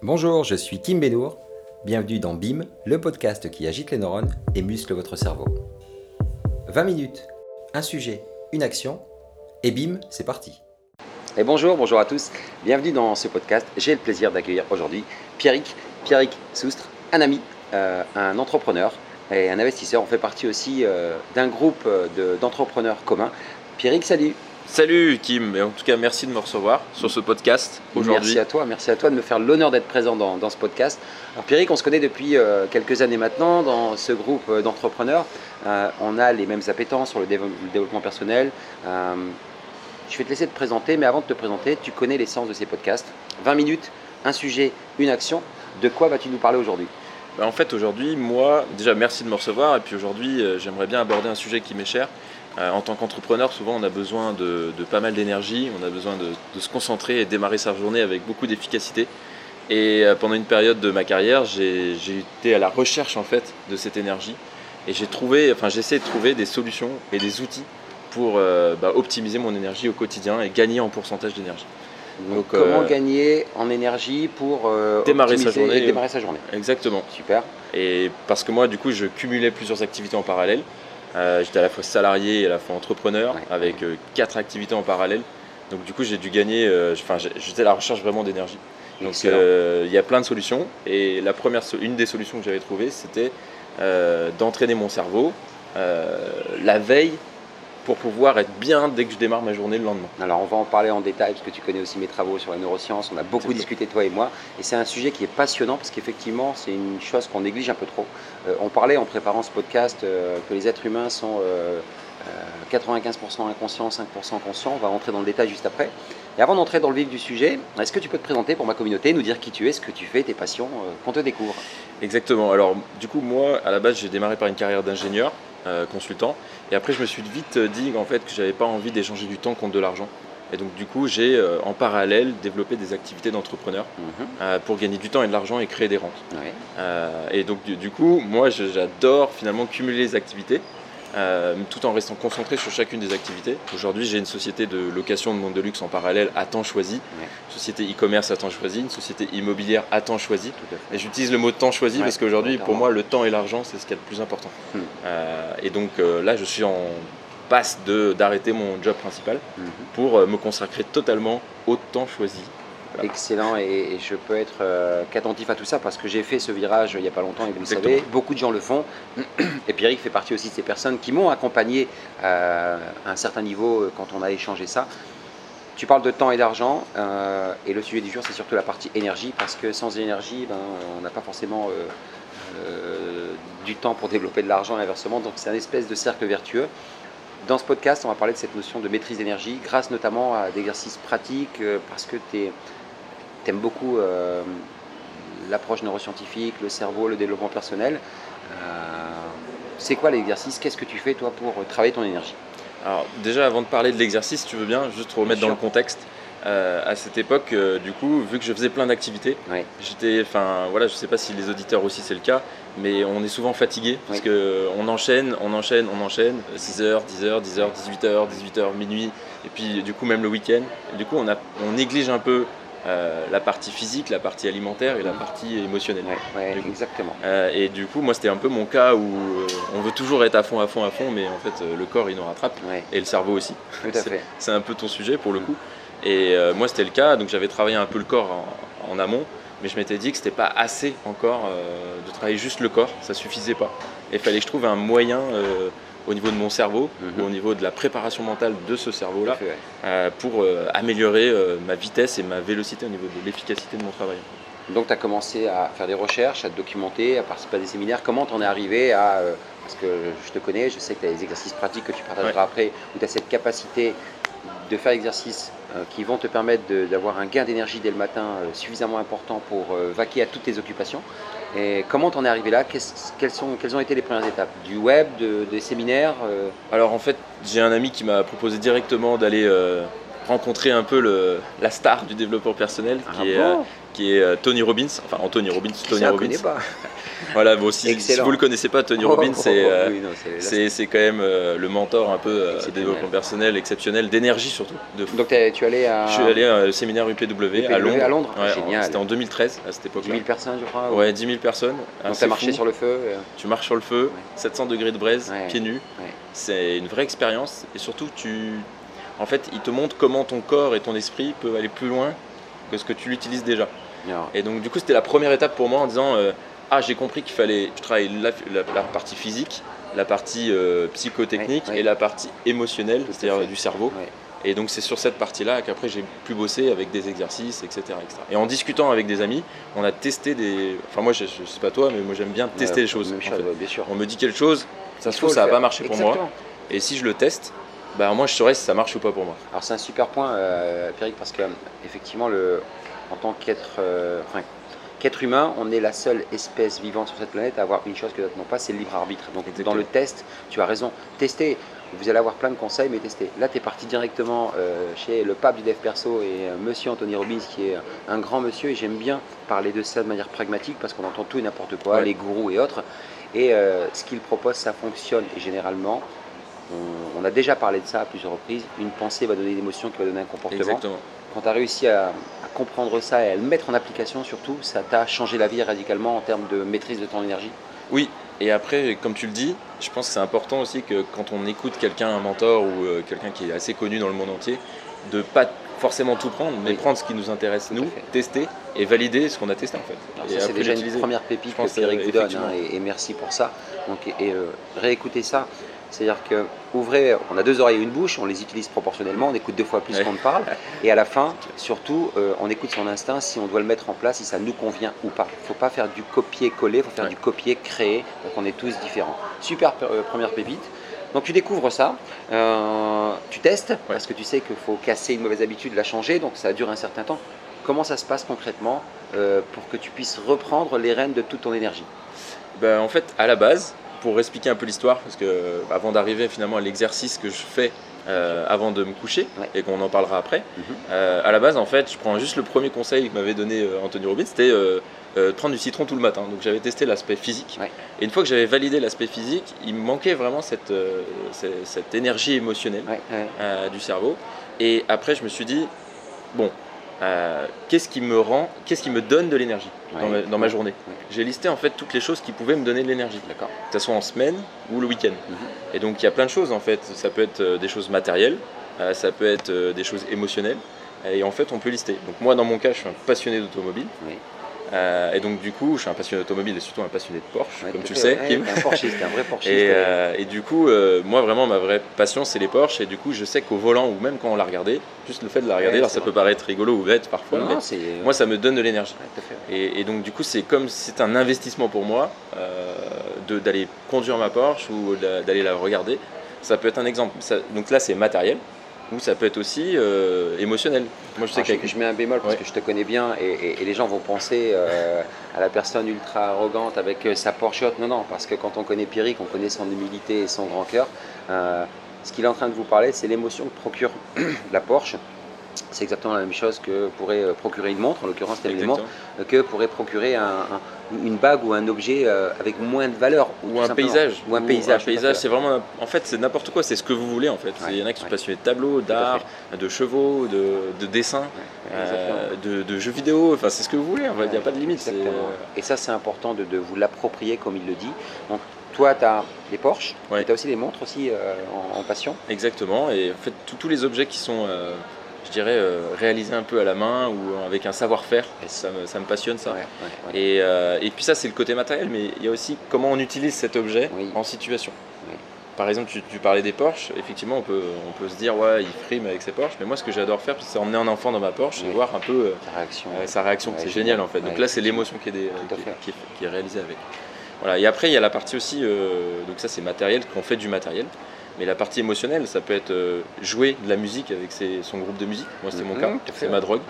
Bonjour, je suis Kim Benour. Bienvenue dans BIM, le podcast qui agite les neurones et muscle votre cerveau. 20 minutes, un sujet, une action, et BIM, c'est parti. Et bonjour, bonjour à tous. Bienvenue dans ce podcast. J'ai le plaisir d'accueillir aujourd'hui Pierrick, Pierrick Soustre, un ami, euh, un entrepreneur et un investisseur. On fait partie aussi euh, d'un groupe euh, d'entrepreneurs communs. Pierrick, salut. Salut Kim, et en tout cas merci de me recevoir sur ce podcast aujourd'hui. Merci à toi, merci à toi de me faire l'honneur d'être présent dans, ce podcast. Alors Pierrick, on se connaît depuis euh, quelques années maintenant dans ce groupe euh, d'entrepreneurs. Euh, on a les mêmes appétences sur le, développement personnel. je vais te laisser te présenter, mais avant de te présenter, tu connais l'essence de ces podcasts. 20 minutes, un sujet, une action. De quoi vas-tu nous parler aujourd'hui? Ben, En fait aujourd'hui, moi, déjà merci de me recevoir, et puis aujourd'hui j'aimerais bien aborder un sujet qui m'est cher, en tant qu'entrepreneur, souvent on a besoin de, pas mal d'énergie, on a besoin de, se concentrer et démarrer sa journée avec beaucoup d'efficacité. Et euh, pendant une période de ma carrière, j'ai été à la recherche en fait de cette énergie et j'ai trouvé, enfin j'essaie de trouver des solutions et des outils pour euh, bah, optimiser mon énergie au quotidien et gagner en pourcentage d'énergie. Donc, comment gagner en énergie pour démarrer, sa journée, démarrer sa journée? Exactement. Super. Et parce que moi, du coup, je cumulais plusieurs activités en parallèle. Euh, j'étais à la fois salarié et à la fois entrepreneur avec euh, quatre activités en parallèle. Donc du coup j'ai dû gagner, euh, enfin j'étais à la recherche vraiment d'énergie. Donc il y a plein de solutions et la première, une des solutions que j'avais trouvées c'était d'entraîner mon cerveau la veille pour pouvoir être bien dès que je démarre ma journée le lendemain. Alors on va en parler en détail parce que tu connais aussi mes travaux sur la neurosciences, on a beaucoup discuté toi et moi et c'est un sujet qui est passionnant parce qu'effectivement c'est une chose qu'on néglige un peu trop. Euh, on parlait en préparant ce podcast euh, que les êtres humains sont 95% euh, inconscients, 5% conscients, on va rentrer dans le détail juste après. Et avant d'entrer dans le vif du sujet, est-ce que tu peux te présenter pour ma communauté, nous dire qui tu es, ce que tu fais, tes passions, qu'on te découvre? Exactement. Alors, du coup, moi, à la base, j'ai démarré par une carrière d'ingénieur. Euh, consultant. Et après, je me suis vite dit en fait que j'avais pas envie d'échanger du temps contre de l'argent. Et donc du coup, j'ai euh, en parallèle développé des activités d'entrepreneur mhm. euh, pour gagner du temps et de l'argent et créer des rentes. et donc du, coup, moi, j'adore finalement cumuler les activités. Euh, tout en restant concentré sur chacune des activités. Aujourd'hui, j'ai une société de location de monde de luxe en parallèle à temps choisi, une société e-commerce à temps choisi, une société immobilière à temps choisi. Et j'utilise le mot temps choisi parce qu'aujourd'hui, pour moi, le temps et l'argent, c'est ce qui est le plus important. Hmm. Euh, et donc euh, là, je suis en passe d'arrêter mon job principal hmm. pour me consacrer totalement au temps choisi Excellent et, je peux être euh, qu'attentif à tout ça parce que j'ai fait ce virage il n'y a pas longtemps et vous le savez, beaucoup de gens le font. Et Pierrick fait partie aussi de ces personnes qui m'ont accompagné euh, à un certain niveau euh, quand on a échangé ça. Tu parles de temps et d'argent et le sujet du jour c'est surtout la partie énergie parce que sans énergie ben, on n'a pas forcément du temps pour développer de l'argent et inversement donc c'est un espèce de cercle vertueux. Dans ce podcast, on va parler de cette notion de maîtrise d'énergie grâce notamment à d'exercices pratiques parce que tu es t'aimes beaucoup euh, l'approche neuroscientifique, le cerveau, le développement personnel. Euh, c'est quoi l'exercice? Qu'est-ce que tu fais toi pour travailler ton énergie? Alors déjà avant de parler de l'exercice, tu veux bien juste remettre dans le contexte. Euh, à cette époque, du coup, vu que je faisais plein d'activités, j'étais, enfin voilà, je sais pas si les auditeurs aussi c'est le cas, mais on est souvent fatigué parce qu'on que on enchaîne, on enchaîne, on enchaîne, 6h, 10h, 10h, 18h, 18h, minuit, et puis du coup même le week-end. Du coup, on, a, on néglige un peu euh, la partie physique, la partie alimentaire et la partie émotionnelle. exactement. Euh, et du coup, moi, c'était un peu mon cas où euh, on veut toujours être à fond, à fond, à fond, mais en fait, le corps, il nous rattrape. Et le cerveau aussi. C'est un peu ton sujet pour le coup. Et moi, c'était le cas, donc j'avais travaillé un peu le corps en, amont, mais je m'étais dit que c'était pas assez encore de travailler juste le corps, ça suffisait pas. Et il fallait que je trouve un moyen au niveau de mon cerveau, mhm. au niveau de la préparation mentale de ce cerveau-là, euh, pour euh, améliorer euh, ma vitesse et ma vélocité au niveau de l'efficacité de mon travail. Donc tu as commencé à faire des recherches, à te documenter, à participer à des séminaires. Comment t'en es arrivé à... parce que je te connais, je sais que tu as des exercices pratiques que tu partageras après, où tu as cette capacité de faire l'exercice qui vont te permettre d'avoir un gain d'énergie dès le matin suffisamment important pour vaquer à toutes tes occupations. Et comment t'en es arrivé là? Quelles, sont, quelles ont été les premières étapes? Du web, des séminaires euh? Alors en fait, j'ai un ami qui m'a proposé directement d'aller euh, rencontrer un peu le, la star du développement personnel, qui, ah est, euh, qui est euh, Tony Robbins. Enfin, Anthony Robbins, Tony Ça, Robbins. connaît pas. Voilà, bon, si, si vous le connaissez pas, Tony Oh, Robbins, oh, c'est oh, euh, oui, quand même euh, le mentor un peu développement personnel exceptionnel, d'énergie surtout. De fou. Donc tu es allé à Je suis allé au séminaire UPW, à Londres. à Londres Ouais, Génial. C'était en 2013 à cette 10 époque-là. 000 personnes, je crois. ou- Ouais, 10 000 personnes. Donc t'as marché sur le feu. euh, Tu marches sur le feu, 700 degrés de braise, Ouais. pieds nus. C'est une vraie expérience et surtout tu, en fait, il te montre comment ton corps et ton esprit peuvent aller plus loin que ce que tu l'utilises déjà. Et donc du coup, c'était la première étape pour moi en disant euh, ah j'ai compris qu'il fallait je travaille la, la- la partie physique, la partie euh, psychotechnique et la partie émotionnelle, c'est-à-dire du cerveau. Et donc c'est sur cette partie-là qu'après j'ai pu bosser avec des exercices, etc., etc. Et en discutant avec des amis, on a testé des. Enfin moi je, je sais pas toi, mais moi j'aime bien tester Ouais, les choses. Même en chose, fait. ouais, bien sûr. On me dit quelque chose, ça se trouve ça faire. pas marcher pour moi. Et si je le teste, bah moi je saurais si ça marche ou pas pour moi. Alors c'est un super point, euh, Pierrick, parce que effectivement, le, en tant qu'être euh, enfin, qu'être humain, on est la seule espèce vivante sur cette planète à avoir une chose que d'autres n'ont pas, c'est le libre arbitre. Donc Exactement. dans le test, tu as raison, tester. Vous allez avoir plein de conseils, mais tester. Là, tu es parti directement euh, chez le pape du dev perso et euh, monsieur Anthony Robbins, qui est un grand monsieur, et j'aime bien parler de ça de manière pragmatique parce qu'on entend tout et n'importe quoi, Ouais. les gourous et autres. Et euh, ce qu'il propose, ça fonctionne. Et généralement, on, on a déjà parlé de ça à plusieurs reprises, une pensée va donner une émotion qui va donner un comportement. Exactement. Quand tu as réussi à, à comprendre ça et à le mettre en application surtout, ça t'a changé la vie radicalement en termes de maîtrise de ton énergie. Oui, et après, comme tu le dis, je pense que c'est important aussi que quand on écoute quelqu'un, un mentor ou euh, quelqu'un qui est assez connu dans le monde entier, de pas forcément tout prendre, mais Oui. prendre ce qui nous intéresse, Tout nous, tester et valider ce qu'on a testé en fait. C'est déjà une première pépite que Pierrick vous donne, hein, et, et merci pour ça. Donc, et, et, euh, réécoutez ça. C'est-à-dire que ouvrez, on a deux oreilles et une bouche, on les utilise proportionnellement, on écoute deux fois plus qu'on ne parle, et à la fin, surtout, euh, on écoute son instinct si on doit le mettre en place, si ça nous convient ou pas. Il ne faut pas faire du copier-coller, il faut faire du copier-créer, donc on est tous différents. Super euh, première pépite. Donc tu découvres ça, euh, tu testes, parce que tu sais qu'il faut casser une mauvaise habitude, la changer, donc ça dure un certain temps. Comment ça se passe concrètement pour que tu puisses reprendre les rênes de toute ton énergie? Ben, en fait, à la base, pour expliquer un peu l'histoire, parce que avant d'arriver finalement à l'exercice que je fais euh, avant de me coucher, Ouais. et qu'on en parlera après, Mhm. euh, à la base, en fait, je prends juste le premier conseil que m'avait donné euh, Anthony Robbins, c'était de prendre du citron tout le matin. Donc j'avais testé l'aspect physique. Ouais. Et une fois que j'avais validé l'aspect physique, il me manquait vraiment cette, cette, cette énergie émotionnelle Ouais, du cerveau. Et après, je me suis dit, bon, qu'est-ce qui me rend, qu'est-ce qui me donne de l'énergie? Dans, ma, dans ma journée. J'ai listé en fait toutes les choses qui pouvaient me donner de l'énergie, D'accord. que ce soit en semaine ou le week-end. Mhm. Et donc il y a plein de choses en fait. Ça peut être euh, des choses matérielles, euh, ça peut être euh, des choses émotionnelles. Et en fait, on peut lister. Donc moi, dans mon cas, je suis un passionné d'automobile. Oui. Euh, et donc du coup, je suis un passionné d'automobile et surtout un passionné de Porsche, Ouais, comme tu le sais, ouais, Kim. un Porschiste, un vrai Porschiste. Et, euh, et du coup, euh, moi vraiment, ma vraie passion, c'est les Porsche. Et du coup, je sais qu'au volant, ou même quand on l'a regardé, juste le fait de la regarder, Ouais, alors c'est ça vrai. peut paraître rigolo ou bête parfois, Non, mais non, moi, ça me donne de l'énergie. Et, et donc du coup, c'est comme si c'est un investissement pour moi d'aller conduire ma Porsche ou d'a- d'aller la regarder. Ça peut être un exemple. Ça- donc là, c'est matériel. Ou ça peut être aussi euh, émotionnel. Moi, je sais Alors, je, je mets un bémol parce Ouais. que je te connais bien et, et- et les gens vont penser euh, à la personne ultra arrogante avec euh, sa Porsche. Non, non, parce que quand on connaît Pierrick, on connaît son humilité et son grand cœur. Euh, ce qu'il est en train de vous parler, c'est l'émotion que procure la Porsche. C'est exactement la même chose que pourrait euh, procurer une montre, en l'occurrence, telle une montre, que pourrait procurer un- un- une bague ou un objet euh, avec moins de valeur. ou un paysage. Ou un paysage. Un paysage, c'est vraiment. En fait, c'est n'importe quoi. C'est ce que vous voulez en fait. Il y en a qui sont passionnés de tableaux, d'art, de chevaux, de, de dessins, Ouais, euh, de, de jeux vidéo. Enfin, c'est ce que vous voulez. En fait. Il n'y a pas de limite. Et ça, c'est important de, de vous l'approprier comme il le dit. Donc, toi, tu as les Porsche, Ouais. tu as aussi les montres aussi euh, en, en passion. Exactement, et en fait tous- tous les objets qui sont, euh, je dirais, euh, réalisés un peu à la main ou avec un savoir-faire, ça me, ça me passionne ça. Ouais, ouais, ouais. Et, euh, et puis ça c'est le côté matériel, mais il y a aussi comment on utilise cet objet Oui. en situation. Oui. Par exemple, tu, tu parlais des Porsche, effectivement on peut, on peut se dire ouais il frime avec ses Porsche, mais moi ce que j'adore faire c'est emmener un enfant dans ma Porsche et voir un peu euh, réaction. euh, sa réaction, Ouais, c'est génial. en fait. Donc là c'est l'émotion qui est réalisée avec. Voilà. Et après il y a la partie aussi, euh, donc ça c'est matériel, qu'on fait du matériel. Mais la partie émotionnelle, ça peut être euh, jouer de la musique avec ses- son groupe de musique. Moi, c'était mon Mhm, cas, c'est ma drogue.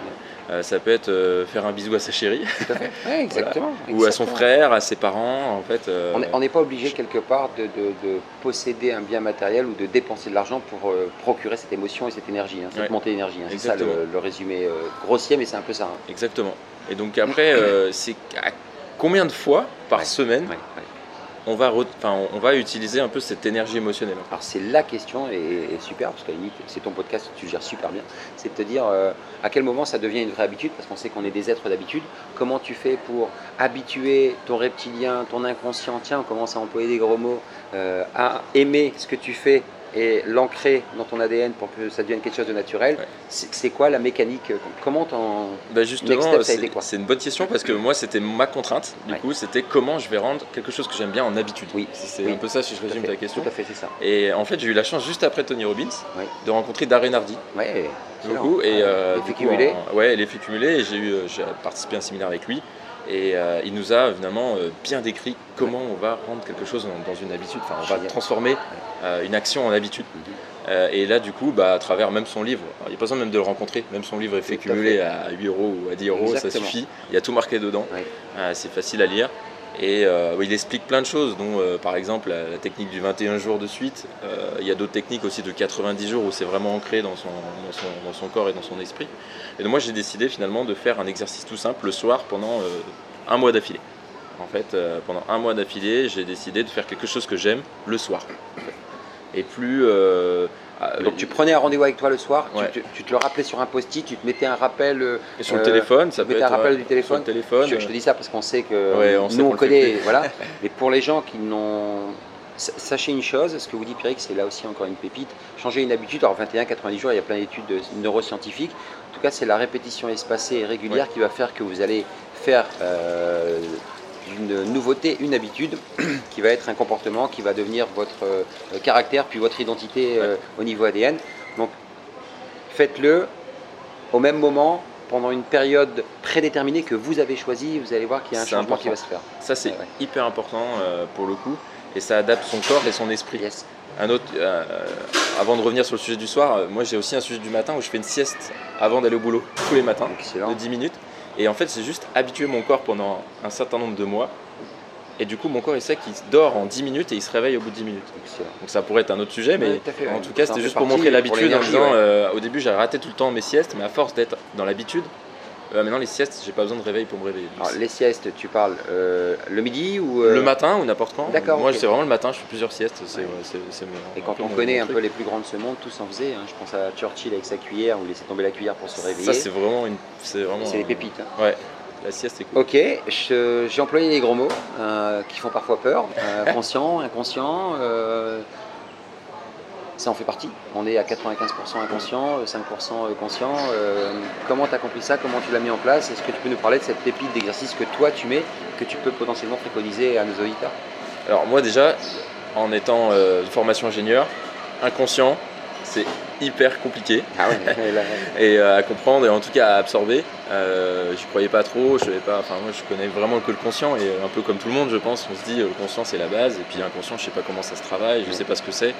Euh, ça peut être euh, faire un bisou à sa chérie, Tout à fait. Ouais, exactement. ou à son frère, à ses parents. En fait, On n'est- pas obligé quelque part de, de- de posséder un bien matériel ou de dépenser de l'argent pour procurer cette émotion et cette énergie, hein, cette Ouais. montée d'énergie. hein. C'est ça le, résumé grossier, mais c'est un peu ça. hein. Exactement. Et donc après, c'est combien de fois par Ouais. semaine Ouais, ouais. on va, re- enfin, on- on va utiliser un peu cette énergie émotionnelle? Alors c'est la question et, et super parce qu'à limite c'est ton podcast tu gères super bien. C'est de te dire euh, à quel moment ça devient une vraie habitude parce qu'on sait qu'on est des êtres d'habitude. Comment tu fais pour habituer ton reptilien, ton inconscient, tiens on commence à employer des gros mots, euh, à aimer ce que tu fais et l'ancrer dans ton ADN pour que ça devienne quelque chose de naturel. Ouais. C'est quoi la mécanique Comment t'en Bah justement, c'est été quoi? c'est une bonne question parce que moi c'était ma contrainte. Du Ouais. coup, c'était comment je vais rendre quelque chose que j'aime bien en habitude. Oui, C'est oui. un peu ça si je résume ta question. Tout à fait c'est ça. Et en fait, j'ai eu la chance juste après Tony Robbins de rencontrer Darren Hardy. Ouais. beaucoup et Ouais, euh, l'effet cumulé. en- ouais l'effet cumulé et j'ai eu euh, j'ai participé à un séminaire avec lui et euh, il nous a finalement euh, bien décrit comment on va rendre quelque chose dans, dans une habitude. Enfin on va transformer euh, une action en habitude. Mhm. Et là du coup bah, à travers même son livre il n'y a pas besoin même de le rencontrer même son livre à cumulé fait. à 8 euros ou à 10 euros ça suffit. Il y a tout marqué dedans. Ouais. C'est facile à lire et euh, il explique plein de choses, dont euh, par exemple la, technique du 21 jours de suite. Euh, il y a d'autres techniques aussi de 90 jours où c'est vraiment ancré dans son, corps et dans son esprit. Et donc moi j'ai décidé finalement de faire un exercice tout simple le soir pendant un mois d'affilée. En fait, pendant un mois d'affilée, j'ai décidé de faire quelque chose que j'aime le soir. Et plus. Euh, Donc tu prenais un rendez-vous avec toi le soir, tu- Ouais. tu, tu te le rappelais sur un post-it, tu te mettais un rappel. euh, et sur le euh, téléphone, ça tu peut mettais être. un rappel ouais, du téléphone. Je, je te dis ça parce qu'on sait que Ouais, on sait nous on connaît, voilà. Mais pour les gens qui n'ont, sa- sachez une chose, ce que vous dit Pierrick, c'est là aussi encore une pépite. Changer une habitude, alors 21, 90 jours, il y a plein d'études de- neuroscientifiques. En tout cas, c'est la répétition espacée et régulière qui va faire que vous allez faire euh, d'une nouveauté une habitude qui va être un comportement qui va devenir votre euh, caractère puis votre identité euh, au niveau ADN. Donc faites-le au même moment pendant une période prédéterminée que vous avez choisie, vous allez voir qu'il y a un changement important. qui va se faire. Ça c'est Ouais, ouais. hyper important euh, pour le coup. Et ça adapte son corps et son esprit. Yes. Un autre, avant de revenir sur le sujet du soir, moi j'ai aussi un sujet du matin où je fais une sieste avant d'aller au boulot tous les matins Excellent. de 10 minutes. Et en fait, c'est juste habituer mon corps pendant un certain nombre de mois. Et du coup, mon corps il sait qu'il dort en 10 minutes et il se réveille au bout de 10 minutes. Excellent. Donc ça pourrait être un autre sujet, mais fait, en tout cas, c'était juste pour montrer l'habitude en disant ouais. euh, au début, j'ai raté tout le temps mes siestes, mais à force d'être dans l'habitude, euh, maintenant les siestes, j'ai pas besoin de réveil pour me réveiller. Alors, les siestes, tu parles euh, le midi ou euh, Le matin ou n'importe quand. D'accord, Moi, ok. c'est vraiment le matin, je fais plusieurs siestes. C'est, Ouais. c'est- c'est Et quand on connaît un truc. peu les plus grands de ce monde, tous en faisaient. hein. Je pense à Churchill avec sa cuillère, où il laissait tomber la cuillère pour se réveiller. Ça, c'est vraiment une. C'est vraiment. C'est des pépites. hein. Ouais, la sieste, c'est cool. Ok, je- j'ai employé des gros mots qui font parfois peur. Conscient, inconscient. Euh, ça en fait partie. On est à 95% inconscient, euh, 5% conscient. Euh, comment tu as compris ça? Comment tu l'as mis en place? Est-ce que tu peux nous parler de cette pépite d'exercice que toi tu mets, que tu peux potentiellement préconiser à nos auditeurs? Alors, moi, déjà, en étant euh, formation ingénieur, inconscient, c'est hyper compliqué Ah ouais, et euh, à comprendre et en tout cas à absorber. Euh, je croyais pas trop, je savais pas. Enfin, moi, je connais vraiment que le conscient et euh, un peu comme tout le monde, je pense, on se dit euh, le conscient c'est la base et puis inconscient, je sais pas comment ça se travaille, je sais pas ce que c'est,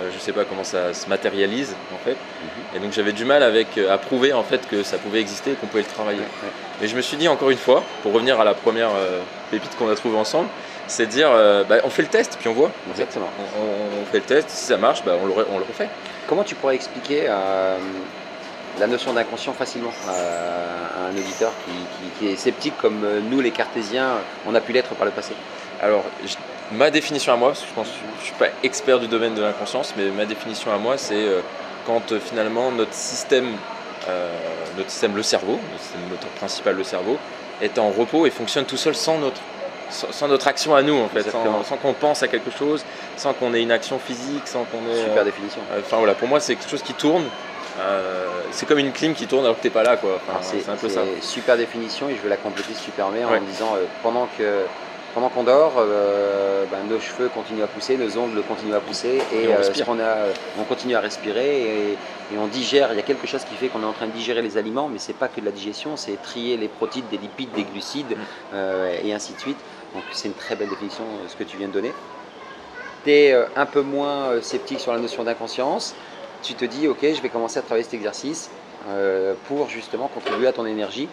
euh, je sais pas comment ça se matérialise en fait. Et donc j'avais du mal avec à prouver en fait que ça pouvait exister et qu'on pouvait le travailler. Mais je me suis dit encore une fois, pour revenir à la première pépite qu'on a trouvée ensemble, c'est dire euh, bah, on fait le test puis on voit. Exactement. On, fait le test, si ça marche, bah, on, le, re- on le refait. Comment tu pourrais expliquer euh, la notion d'inconscient facilement à, à un auditeur qui, qui- qui est sceptique comme euh, nous les cartésiens, on a pu l'être par le passé? Alors, je- ma définition à moi, parce que je pense que je ne suis pas expert du domaine de l'inconscience, mais ma définition à moi, c'est euh, quand finalement notre système, notre système, le cerveau, notre système moteur principal, le cerveau, est en repos et fonctionne tout seul sans notre, sans, sans notre action à nous, en fait, Exactement. sans, sans qu'on pense à quelque chose, sans qu'on ait une action physique, sans qu'on ait. Super euh, définition. euh, Enfin voilà, pour moi, c'est quelque chose qui tourne. euh, c'est comme une clim qui tourne alors que t'es pas là, quoi. C'est un peu ça. super définition et je vais la compléter super bien Ouais. en disant pendant que pendant qu'on dort, euh, ben, nos cheveux continuent à pousser, nos ongles continuent à pousser et, Et on euh, ce a, on continue à respirer et, et on digère. Il y a quelque chose qui fait qu'on est en train de digérer les aliments, mais c'est pas que de la digestion, c'est trier les protéines, des lipides, des glucides Mm. euh, et ainsi de suite. Donc c'est une très belle définition euh, ce que tu viens de donner. Tu es un peu moins euh, sceptique sur la notion d'inconscience. Tu te dis, ok, je vais commencer à travailler cet exercice euh, pour justement contribuer à ton énergie.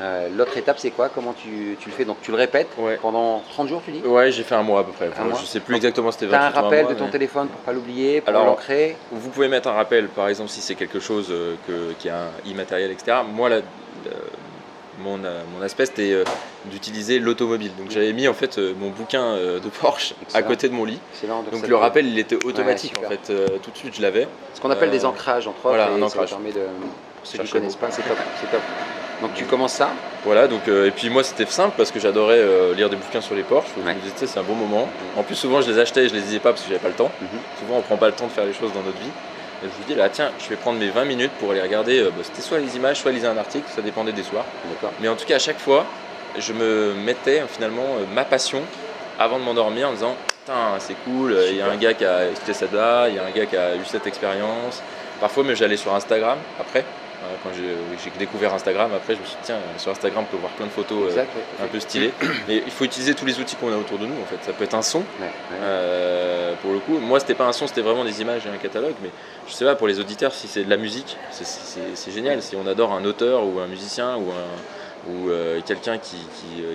Euh, L'autre étape, c'est quoi? Comment tu, tu le fais? Donc tu le répètes Ouais. pendant 30 jours, tu dis? Ouais, j'ai fait un mois à peu près. Enfin, je sais plus Donc, exactement c'était Tu as un 28 ou rappel mois, de ton mais- téléphone pour pas l'oublier, pour l'ancrer? Vous pouvez mettre un rappel, par exemple, si c'est quelque chose euh, que- qui est immatériel, etc. Moi, mon, mon aspect c'était d'utiliser l'automobile. Donc j'avais mis en fait mon bouquin de Porsche à côté de mon lit. Donc le rappel il était automatique en fait, tout de suite je l'avais. Ce qu'on appelle des ancrages entre. Voilà, un ancrage. Ça permet de, ceux qui ne connaissent pas, c'est top, top. Donc tu commences ça Voilà, donc, et puis moi c'était simple parce que j'adorais lire des bouquins sur les Porsche. Je me disais, c'est un bon moment. En plus, souvent je les achetais et je les lisais pas parce que j'avais pas le temps. Mhm. Souvent on prend pas le temps de faire les choses dans notre vie. Et je me dis là, tiens, je vais prendre mes 20 minutes pour aller regarder. Euh, bah, c'était soit les images, soit lire un article, ça dépendait des soirs. Mais en tout cas, à chaque fois, je me mettais finalement euh, ma passion avant de m'endormir en disant Putain, c'est cool, il y a un gars qui a écouté ça là, il y a un gars qui a eu cette expérience. Parfois, mais j'allais sur Instagram après quand j'ai découvert Instagram, après je me suis dit, tiens, sur Instagram, on peut voir plein de photos euh, un peu stylées. Mais il faut utiliser tous les outils qu'on a autour de nous, en fait. Ça peut être un son, euh, pour le coup. Moi, c'était pas un son, c'était vraiment des images et un catalogue. Mais je sais pas, pour les auditeurs, si c'est de la musique, c'est génial. Si on adore un auteur ou un musicien ou, ou euh, quelqu'un qui,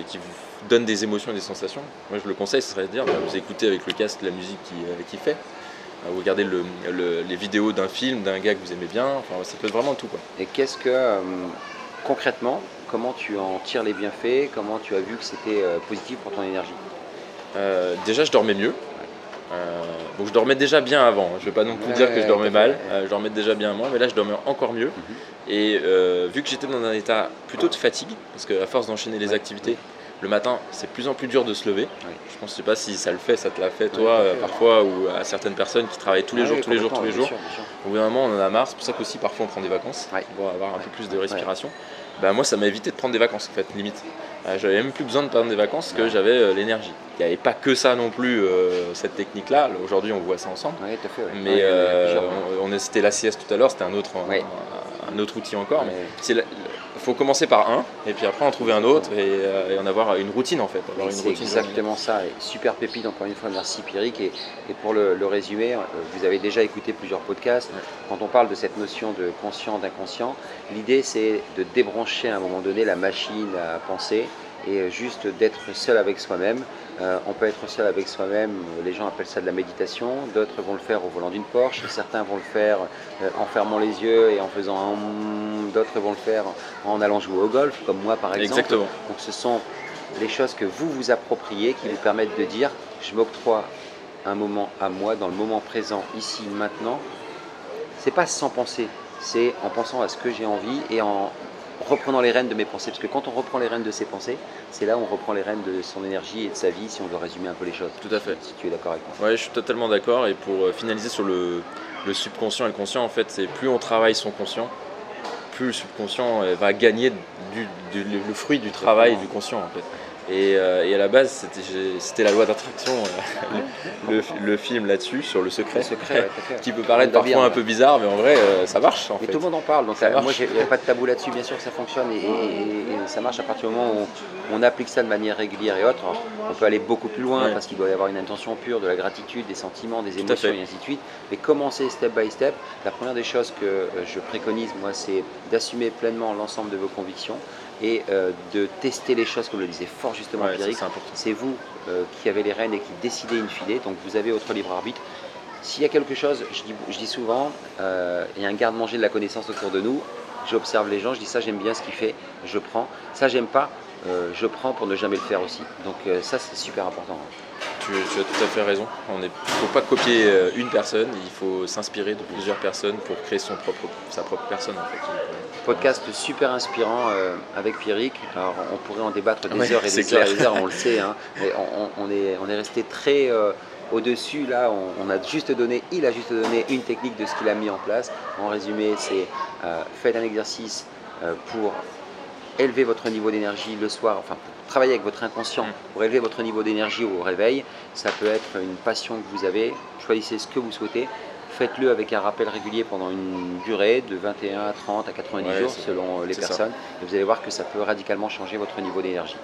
qui, vous donne des émotions et des sensations, moi je le conseille, ce serait de dire, bah, vous écoutez avec le casque la musique qu'il fait vous regardez les vidéos d'un film, d'un gars que vous aimez bien, enfin, ça peut être vraiment tout. Quoi. Et qu'est-ce que, euh, concrètement, comment tu en tires les bienfaits Comment tu as vu que c'était euh, positif pour ton énergie? Euh, Déjà, je dormais mieux. Donc je dormais déjà bien avant, hein. je ne vais pas non plus dire que je dormais mal, je dormais déjà bien avant, mais là je dormais encore mieux. Mhm. Et vu que j'étais dans un état plutôt de fatigue, parce qu'à force d'enchaîner les activités, le matin, c'est de plus en plus dur de se lever. Je pense, je sais pas si ça le fait, ça te l'a fait toi euh, parfois ou à certaines personnes qui travaillent tous les jours, tous les jours, tous les jours. Au bout d'un moment, on en a marre. C'est pour ça qu'aussi parfois on prend des vacances pour avoir un peu plus de respiration. Ben, moi, ça m'a évité de prendre des vacances en fait, limite. Euh, j'avais même plus besoin de prendre des vacances que j'avais euh, l'énergie. Il n'y avait pas que ça non plus, cette technique-là. Aujourd'hui, on voit ça ensemble. Mais on, c'était la sieste tout à l'heure, c'était un autre, un, autre outil encore. Mais il faut commencer par un, et puis après en trouver un autre, et, euh, en avoir une routine en fait. C'est exactement ça, et super pépite, encore une fois, merci Pierrick. Et, pour le, résumer, euh, vous avez déjà écouté plusieurs podcasts. Quand on parle de cette notion de conscient, d'inconscient, l'idée c'est de débrancher à un moment donné la machine à penser et juste d'être seul avec soi-même. Euh, on peut être seul avec soi-même, les gens appellent ça de la méditation, d'autres vont le faire au volant d'une Porsche, certains vont le faire euh, en fermant les yeux et en faisant un... d'autres vont le faire en allant jouer au golf, comme moi par exemple. Exactement. Donc ce sont les choses que vous vous appropriez qui vous permettent de dire je m'octroie un moment à moi, dans le moment présent, ici, maintenant. C'est pas sans penser, c'est en pensant à ce que j'ai envie et en reprenant les rênes de mes pensées. Parce que quand on reprend les rênes de ses pensées, c'est là où on reprend les rênes de son énergie et de sa vie, si on veut résumer un peu les choses. Tout à fait. Si tu es d'accord avec moi. Oui, je suis totalement d'accord. Et pour euh, finaliser sur le, subconscient et le conscient, en fait, c'est plus on travaille son conscient, plus le subconscient euh, va gagner le fruit du travail du conscient, en fait. Euh, et, à la base, c'était la loi d'attraction, euh, le, film là-dessus, sur le secret, qui peut paraître parfois un peu bizarre, mais en vrai, euh, ça marche. En mais tout le monde en parle, donc moi, il n'y a pas de tabou là-dessus, bien sûr que ça fonctionne et, ça marche à partir du moment où on, applique ça de manière régulière et autre. On peut aller beaucoup plus loin parce qu'il doit y avoir une intention pure, de la gratitude, des sentiments, des émotions et ainsi de suite. Mais commencer step by step, la première des choses que je préconise, moi, c'est d'assumer pleinement l'ensemble de vos convictions et euh, de tester les choses, comme le disait fort justement Pierrick. C'est vous euh, qui avez les rênes et qui décidez une filée, donc vous avez votre libre arbitre. S'il y a quelque chose, je dis, je dis souvent, euh, il y a un garde-manger de la connaissance autour de nous, j'observe les gens, je dis ça j'aime bien ce qu'il fait, je prends, ça j'aime pas, euh, je prends pour ne jamais le faire aussi. Donc ça c'est super important. Tu, as tout à fait raison. Il ne faut pas copier une personne, il faut s'inspirer de plusieurs personnes pour créer son propre, sa propre personne. En fait. Podcast super inspirant euh, avec Pierrick. Alors, on pourrait en débattre des heures et des heures et des heures, on le sait. Hein. mais on, est, on est resté très euh, au-dessus. Là, on, a juste donné, il a juste donné une technique de ce qu'il a mis en place. En résumé, c'est euh, faites un exercice pour élever votre niveau d'énergie le soir, enfin pour travailler avec votre inconscient, mm. pour élever votre niveau d'énergie au réveil. Ça peut être une passion que vous avez. Choisissez ce que vous souhaitez faites-le avec un rappel régulier pendant une durée de 21 à 30 à 90 jours selon les personnes. Et vous allez voir que ça peut radicalement changer votre niveau d'énergie.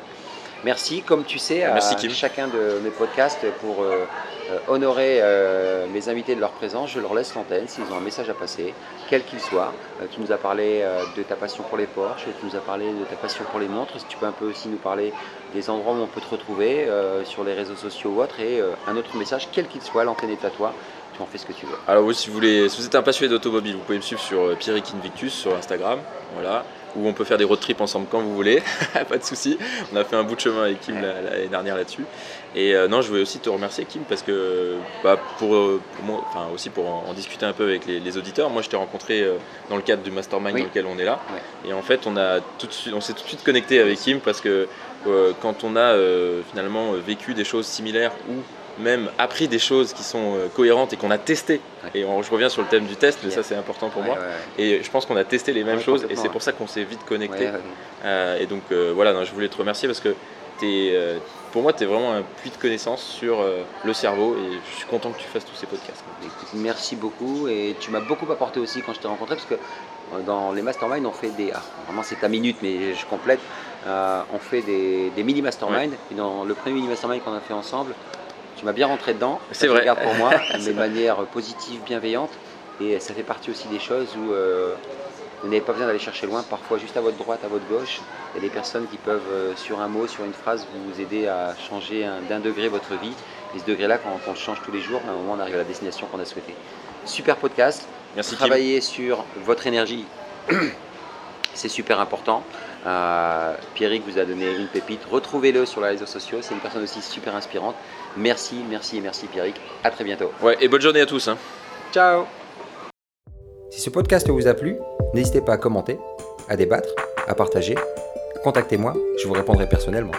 Merci, comme tu sais, à chacun de mes podcasts pour euh, euh, honorer euh, mes invités de leur présence. Je leur laisse l'antenne s'ils ont un message à passer, quel qu'il soit. tu nous as parlé de ta passion pour les Porsche, tu nous as parlé de ta passion pour les montres. Si tu peux un peu aussi nous parler des endroits où on peut te retrouver sur les réseaux sociaux ou autres, et un autre message, quel qu'il soit, l'antenne est à toi tu en fais ce que tu veux. Alors oui, si vous, voulez, si vous êtes un passionné d'automobile, vous pouvez me suivre sur Pierrick Invictus sur Instagram. Voilà. Où on peut faire des road trips ensemble quand vous voulez, pas de souci. On a fait un bout de chemin avec Kim l'année dernière là-dessus. Et euh, non, je voulais aussi te remercier Kim parce que bah, pour, moi, enfin aussi pour en, discuter un peu avec les, auditeurs. Moi, je t'ai rencontré dans le cadre du mastermind dans lequel on est là. Et en fait, on a tout de suite, on s'est tout de suite connecté avec Kim parce que quand on a finalement vécu des choses similaires ou même appris des choses qui sont euh, cohérentes et qu'on a testé. Et je reviens sur le thème du test, mais ça c'est important pour moi. Et je pense qu'on a testé les mêmes choses et c'est pour ça qu'on s'est vite connecté. Euh, et donc euh, voilà, je voulais te remercier parce que es, pour moi tu es vraiment un puits de connaissances sur le cerveau et je suis content que tu fasses tous ces podcasts. merci beaucoup et tu m'as beaucoup apporté aussi quand je t'ai rencontré parce que dans les masterminds on fait des... Ah, vraiment c'est ta minute mais je complète. on fait des, mini masterminds et dans le premier mini mastermind qu'on a fait ensemble, tu m'as bien rentré dedans. C'est vrai. pour moi, de manière positive, bienveillante. Et ça fait partie aussi des choses où euh, vous n'avez pas besoin d'aller chercher loin. Parfois, juste à votre droite, à votre gauche, il y a des personnes qui peuvent, euh, sur un mot, sur une phrase, vous aider à changer d'un degré votre vie. Et ce degré-là, quand on change tous les jours, à un moment, on arrive à la destination qu'on a souhaité. Super podcast. Merci. Travailler sur votre énergie, c'est super important. Euh, Pierrick vous a donné une pépite. Retrouvez-le sur les réseaux sociaux. C'est une personne aussi super inspirante. Merci, merci et merci Pierrick. À très bientôt. Ouais, et bonne journée à tous. Hein. Ciao. Si ce podcast vous a plu, n'hésitez pas à commenter, à débattre, à partager. Contactez-moi, je vous répondrai personnellement.